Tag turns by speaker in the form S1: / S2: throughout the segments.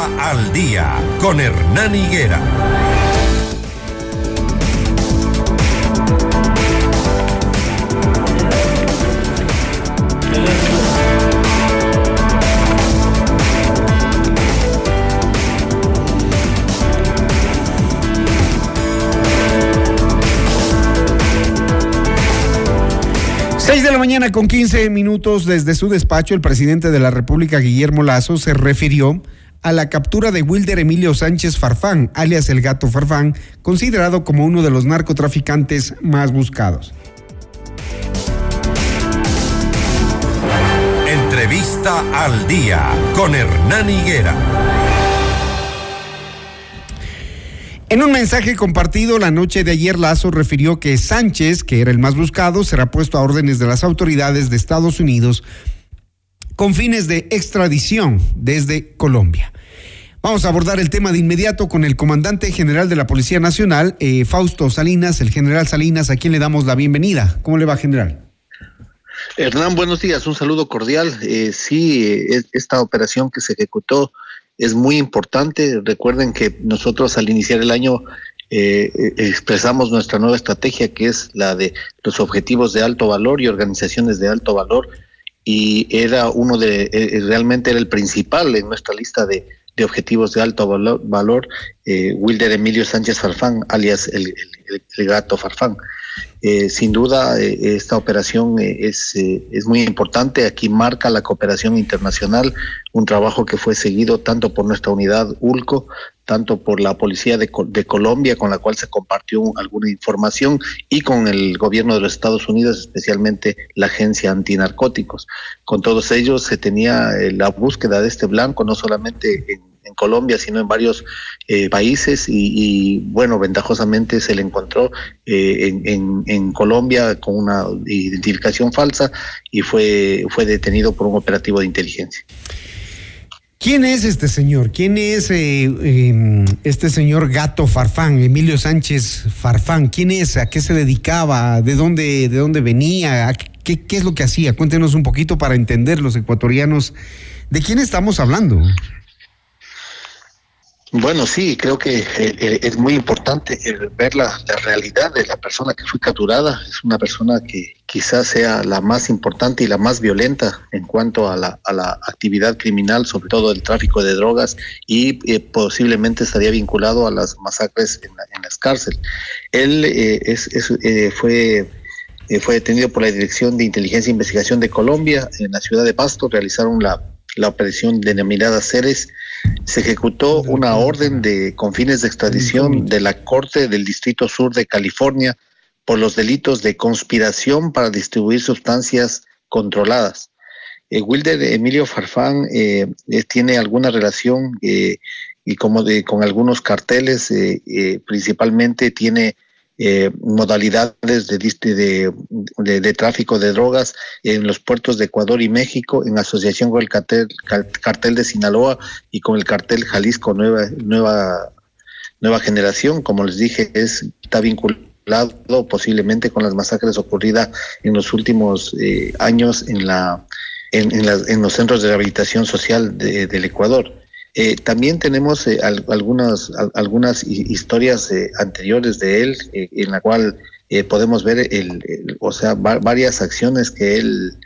S1: Al día con Hernán Higuera.
S2: Seis de la mañana con 15 minutos desde su despacho, el presidente de la República, Guillermo Lazo, se refirió a la captura de Wilder Emilio Sánchez Farfán, alias el gato Farfán, considerado como uno de los narcotraficantes más buscados.
S1: Entrevista al día con Hernán Higuera.
S2: En un mensaje compartido la noche de ayer, Lazo refirió que Sánchez, que era el más buscado, será puesto a órdenes de las autoridades de Estados Unidos con fines de extradición desde Colombia. Vamos a abordar el tema de inmediato con el comandante general de la Policía Nacional, eh, Fausto Salinas, el general Salinas, a quien le damos la bienvenida. ¿Cómo le va, general?
S3: Hernán, buenos días, un saludo cordial. Eh, sí, eh, esta operación que se ejecutó es muy importante. Recuerden que nosotros al iniciar el año expresamos nuestra nueva estrategia, que es la de los objetivos de alto valor y organizaciones de alto valor, y era uno de, eh, realmente era el principal en nuestra lista de, de objetivos de alto valor, valor Wilder Emilio Sánchez Farfán, alias el, el gato Farfán. Eh, sin duda, eh, esta operación eh, es, es muy importante. Aquí marca la cooperación internacional, un trabajo que fue seguido tanto por nuestra unidad ULCO, tanto por la Policía de, de, Colombia, con la cual se compartió alguna información, y con el gobierno de los Estados Unidos, especialmente la Agencia Antinarcóticos. Con todos ellos se tenía la búsqueda de este blanco, no solamente en en Colombia, sino en varios eh, países y, bueno, ventajosamente se le encontró eh, en, en, Colombia con una identificación falsa y fue, fue detenido por un operativo de inteligencia.
S2: ¿Quién es este señor? ¿Quién es eh, em, este señor Gato Farfán, Emilio Sánchez Farfán? ¿Quién es? ¿A qué se dedicaba? ¿De dónde, de dónde venía? ¿Qué, ¿Qué es lo que hacía? Cuéntenos un poquito para entender los ecuatorianos de quién estamos hablando.
S3: Bueno, sí, creo que eh, eh, es muy importante ver la, realidad de la persona que fue capturada. Es una persona que quizás sea la más importante y la más violenta en cuanto a la, actividad criminal, sobre todo el tráfico de drogas, y eh, posiblemente estaría vinculado a las masacres en, las cárceles. Él es, fue fue detenido por la Dirección de Inteligencia e Investigación de Colombia en la ciudad de Pasto. Realizaron la, la operación denominada Ceres se ejecutó una orden de con fines de extradición de la Corte del Distrito Sur de California por los delitos de conspiración para distribuir sustancias controladas. Eh, Wilder Emilio Farfán eh, tiene alguna relación eh, y como de con algunos carteles, principalmente tiene eh, modalidades de, de, tráfico de drogas en los puertos de Ecuador y México en asociación con el cartel, cartel de Sinaloa y con el cartel Jalisco Nueva, Nueva, Nueva Generación. Como les dije, es, está vinculado posiblemente con las masacres ocurridas en los últimos eh, años en, la, en, en, los centros de rehabilitación social del Ecuador. Eh, también tenemos eh, algunas, algunas historias eh, anteriores de él, en la cual podemos ver el, o sea, varias acciones que él,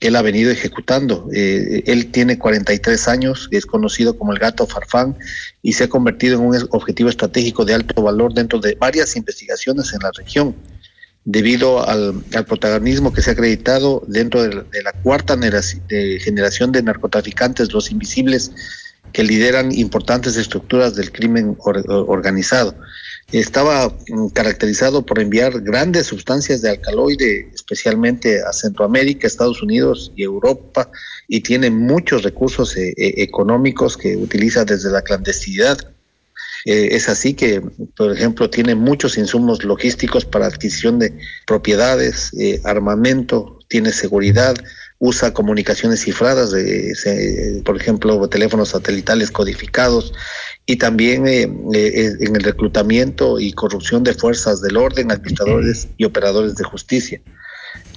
S3: él ha venido ejecutando. él tiene 43 años, es conocido como el gato Farfán y se ha convertido en un objetivo estratégico de alto valor dentro de varias investigaciones en la región debido al, protagonismo que se ha acreditado dentro de, la cuarta generación de narcotraficantes, los invisibles, que lideran importantes estructuras del crimen organizado. Estaba mm, caracterizado por enviar grandes sustancias de alcaloide, especialmente a Centroamérica, Estados Unidos y Europa, y tiene muchos recursos eh, eh, económicos que utiliza desde la clandestinidad. Eh, es así que, por ejemplo, tiene muchos insumos logísticos para adquisición de propiedades, armamento, tiene seguridad, usa comunicaciones cifradas, de, por ejemplo, teléfonos satelitales codificados, y también eh, eh, en el reclutamiento y corrupción de fuerzas del orden, administradores y operadores de justicia.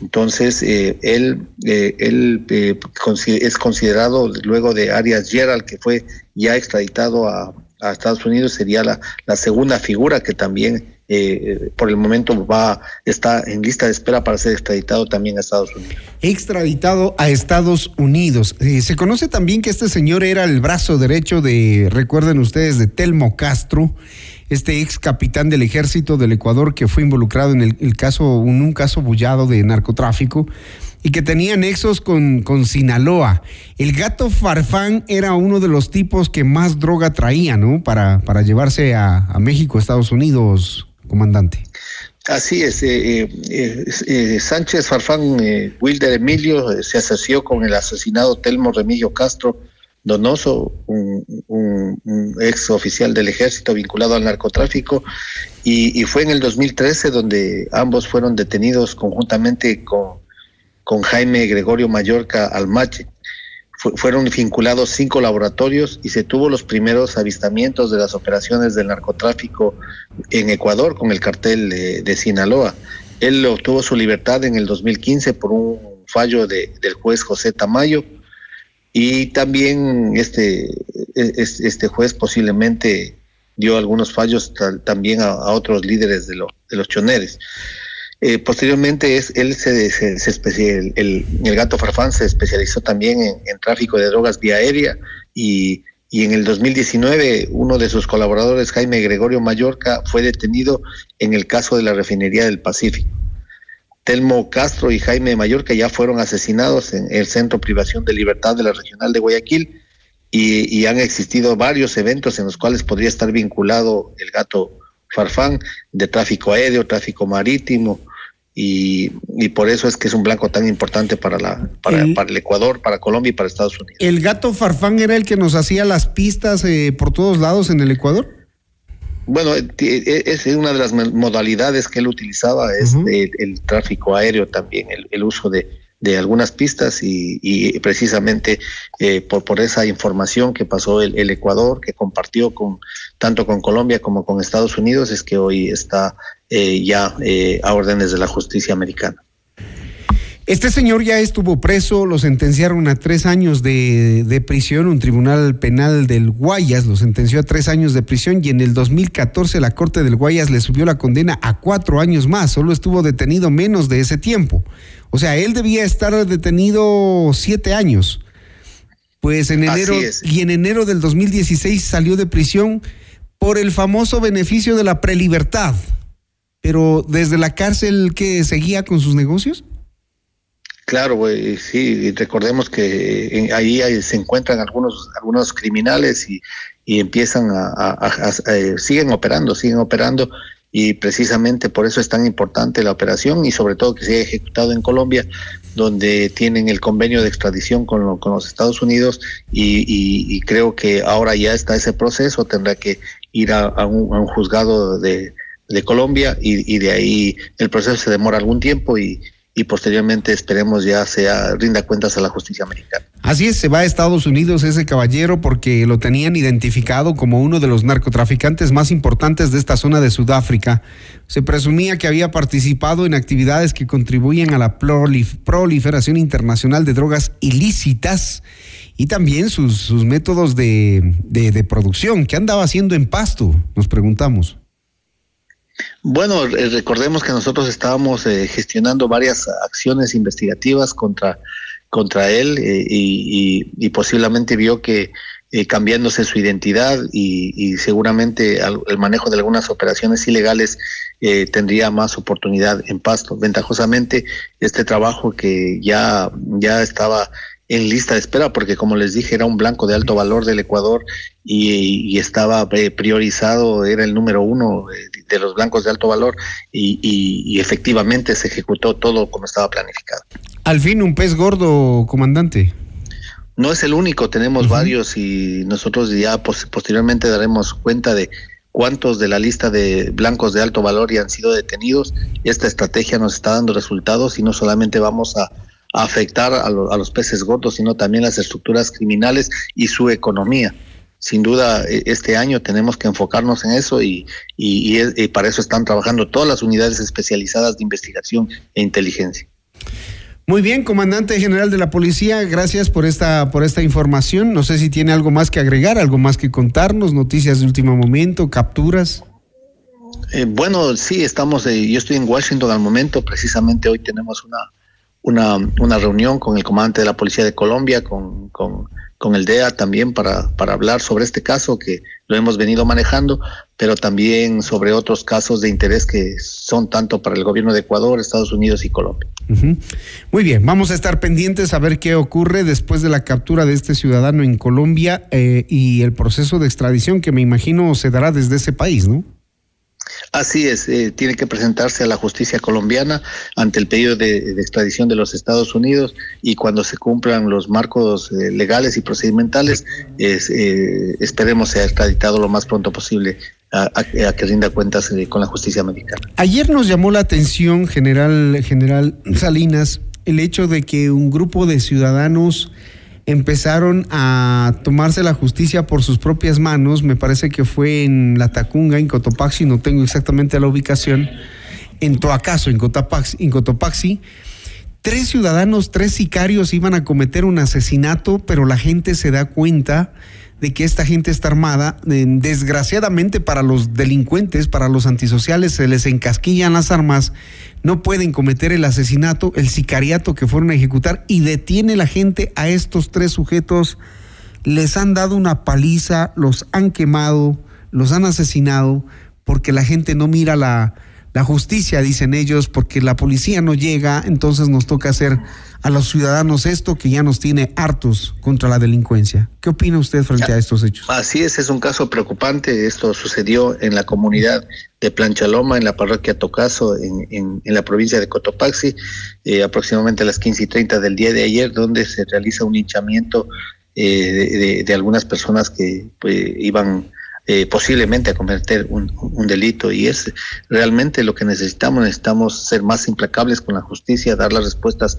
S3: Entonces, eh, él, eh, él eh, es considerado, luego de Arias Gerald, que fue ya extraditado a, a Estados Unidos, sería la, la segunda figura que también eh, por el momento va está en lista de espera para ser extraditado también a Estados Unidos.
S2: Extraditado a Estados Unidos. Eh, se conoce también que este señor era el brazo derecho de, recuerden ustedes, de Telmo Castro, este ex capitán del ejército del Ecuador que fue involucrado en el, el caso, en un caso bullado de narcotráfico y que tenía nexos con, con Sinaloa. El gato Farfán era uno de los tipos que más droga traía, ¿no? Para, para llevarse a, a México, Estados Unidos, comandante.
S3: Así es, eh, eh, eh, Sánchez Farfán Wilder Emilio se asoció con el asesinado Telmo Remilio Castro Donoso, un, un, ex oficial del ejército vinculado al narcotráfico, y, fue en el 2013 donde ambos fueron detenidos conjuntamente con, con Jaime Gregorio Mallorca Almache fueron vinculados cinco laboratorios y se tuvo los primeros avistamientos de las operaciones del narcotráfico en Ecuador con el cartel de, Sinaloa. Él obtuvo su libertad en el 2015 por un fallo de, del juez José Tamayo y también este, este juez posiblemente dio algunos fallos también a, otros líderes de, de los choneres. Eh, posteriormente es, él se, se, especial, el, gato Farfán se especializó también en, en, tráfico de drogas vía aérea y, y en el 2019 uno de sus colaboradores, Jaime Gregorio Mallorca, fue detenido en el caso de la refinería del Pacífico. Telmo Castro y Jaime Mallorca ya fueron asesinados en el Centro Privación de Libertad de la Regional de Guayaquil y, y han existido varios eventos en los cuales podría estar vinculado el gato Farfán de tráfico aéreo, tráfico marítimo, y, y, por eso es que es un blanco tan importante para, la, para, el, para el Ecuador, para Colombia y para Estados Unidos.
S2: ¿El gato Farfán era el que nos hacía las pistas eh, por todos lados en el Ecuador?
S3: Bueno, es una de las modalidades que él utilizaba, es uh -huh. el, el, tráfico aéreo también, el, el uso de, de algunas pistas y, y precisamente eh, por, por esa información que pasó el, el, Ecuador, que compartió con tanto con Colombia como con Estados Unidos, es que hoy está eh, ya eh, a órdenes de la justicia americana.
S2: Este señor ya estuvo preso, lo sentenciaron a tres años de, de, prisión, un tribunal penal del Guayas lo sentenció a tres años de prisión y en el 2014 la Corte del Guayas le subió la condena a cuatro años más, solo estuvo detenido menos de ese tiempo. O sea, él debía estar detenido siete años. Pues en enero y en enero del 2016 salió de prisión por el famoso beneficio de la prelibertad. Pero desde la cárcel que seguía con sus negocios?
S3: Claro, sí, recordemos que ahí, ahí, se encuentran algunos algunos criminales y, y empiezan a, eh, siguen operando, siguen operando y precisamente por eso es tan importante la operación y sobre todo que se haya ejecutado en Colombia, donde tienen el convenio de extradición con, lo, con los Estados Unidos y, y, y, creo que ahora ya está ese proceso, tendrá que ir a, un, un, juzgado de, de Colombia y, y, de ahí el proceso se demora algún tiempo y, y posteriormente esperemos ya sea rinda cuentas a la justicia americana.
S2: Así es, se va a Estados Unidos ese caballero porque lo tenían identificado como uno de los narcotraficantes más importantes de esta zona de Sudáfrica. Se presumía que había participado en actividades que contribuyen a la prolif proliferación internacional de drogas ilícitas y también sus, métodos de, de, de producción. ¿Qué andaba haciendo en Pasto? Nos preguntamos.
S3: Bueno, recordemos que nosotros estábamos eh, gestionando varias acciones investigativas contra, contra él eh, y, posiblemente vio que eh, cambiándose su identidad y, y seguramente al, el manejo de algunas operaciones ilegales eh, tendría más oportunidad en Pasto. Ventajosamente, este trabajo que ya, ya estaba en lista de espera, porque como les dije, era un blanco de alto valor del Ecuador y, y estaba priorizado, era el número uno de los blancos de alto valor y, y, y, efectivamente se ejecutó todo como estaba planificado.
S2: Al fin, un pez gordo, comandante.
S3: No es el único, tenemos uh -huh. varios y nosotros ya pos posteriormente daremos cuenta de cuántos de la lista de blancos de alto valor ya han sido detenidos. Esta estrategia nos está dando resultados y no solamente vamos a afectar a, lo, a, los peces gordos, sino también las estructuras criminales y su economía. Sin duda, e, este año tenemos que enfocarnos en eso y, y, y, y para eso están trabajando todas las unidades especializadas de investigación e inteligencia.
S2: Muy bien, comandante general de la policía, gracias por esta por esta información. No sé si tiene algo más que agregar, algo más que contarnos, noticias de último momento, capturas.
S3: Eh, bueno, sí, estamos. Eh, yo estoy en Washington al momento. Precisamente hoy tenemos una una, una reunión con el comandante de la policía de Colombia, con, con el DEA también para, para hablar sobre este caso que lo hemos venido manejando, pero también sobre otros casos de interés que son tanto para el gobierno de Ecuador, Estados Unidos y Colombia.
S2: Muy bien, vamos a estar pendientes a ver qué ocurre después de la captura de este ciudadano en Colombia eh, y el proceso de extradición que me imagino se dará desde ese país, ¿no?
S3: Así es, eh, tiene que presentarse a la justicia colombiana ante el pedido de, extradición de los Estados Unidos y cuando se cumplan los marcos eh, legales y procedimentales, eh, esperemos sea extraditado lo más pronto posible a, que rinda cuentas con la justicia americana.
S2: Ayer nos llamó la atención, general, general Salinas, el hecho de que un grupo de ciudadanos empezaron a tomarse la justicia por sus propias manos, me parece que fue en La Tacunga, en Cotopaxi, no tengo exactamente la ubicación, en Toacaso, en Cotopaxi, en Cotopaxi. Tres ciudadanos, tres sicarios iban a cometer un asesinato, pero la gente se da cuenta de que esta gente está armada. Desgraciadamente para los delincuentes, para los antisociales, se les encasquillan las armas, no pueden cometer el asesinato, el sicariato que fueron a ejecutar y detiene la gente a estos tres sujetos. Les han dado una paliza, los han quemado, los han asesinado, porque la gente no mira la, la justicia, dicen ellos, porque la policía no llega, entonces nos toca hacer a los ciudadanos esto que ya nos tiene hartos contra la delincuencia. ¿Qué opina usted frente a estos hechos?
S3: Así es, es un caso preocupante. Esto sucedió en la comunidad de Planchaloma, en la parroquia Tocaso, en, en, la provincia de Cotopaxi, eh, aproximadamente a las 15 y 30 del día de ayer, donde se realiza un hinchamiento eh, de, algunas personas que pues, iban eh, posiblemente a cometer un, delito y es realmente lo que necesitamos, necesitamos ser más implacables con la justicia, dar las respuestas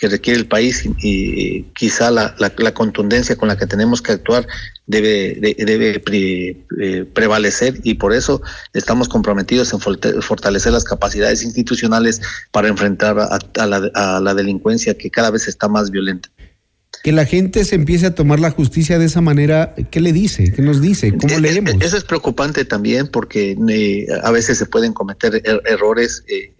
S3: que requiere el país y, quizá la, la, contundencia con la que tenemos que actuar debe, debe eh, prevalecer y por eso estamos comprometidos en fortalecer las capacidades institucionales para enfrentar a, la, a la delincuencia que cada vez está más violenta
S2: que la gente se empiece a tomar la justicia de esa manera, ¿qué le dice? ¿Qué nos dice? ¿Cómo eh, leemos?
S3: Eso es preocupante también porque eh, a veces se pueden cometer er, errores. Eh,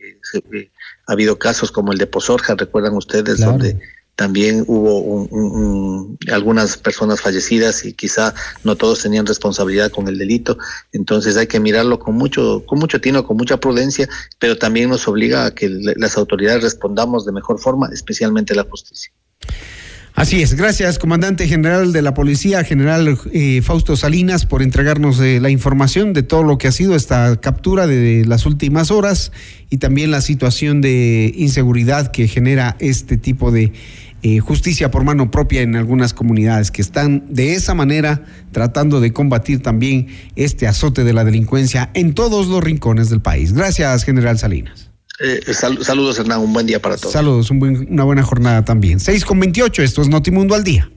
S3: ha habido casos como el de Pozorja, recuerdan ustedes, donde también hubo algunas personas fallecidas y quizá no todos tenían responsabilidad con el delito. Entonces hay que mirarlo con mucho, con mucho tino, con mucha prudencia, pero también nos obliga a que las autoridades respondamos de mejor forma, especialmente la justicia.
S2: Así es, gracias comandante general de la policía, general eh, Fausto Salinas, por entregarnos eh, la información de todo lo que ha sido esta captura de las últimas horas y también la situación de inseguridad que genera este tipo de eh, justicia por mano propia en algunas comunidades que están de esa manera tratando de combatir también este azote de la delincuencia en todos los rincones del país. Gracias, general Salinas.
S3: Eh, saludos, Hernán. Un buen día para todos.
S2: Saludos, una buena jornada también. 6 con 28, esto es Notimundo al día.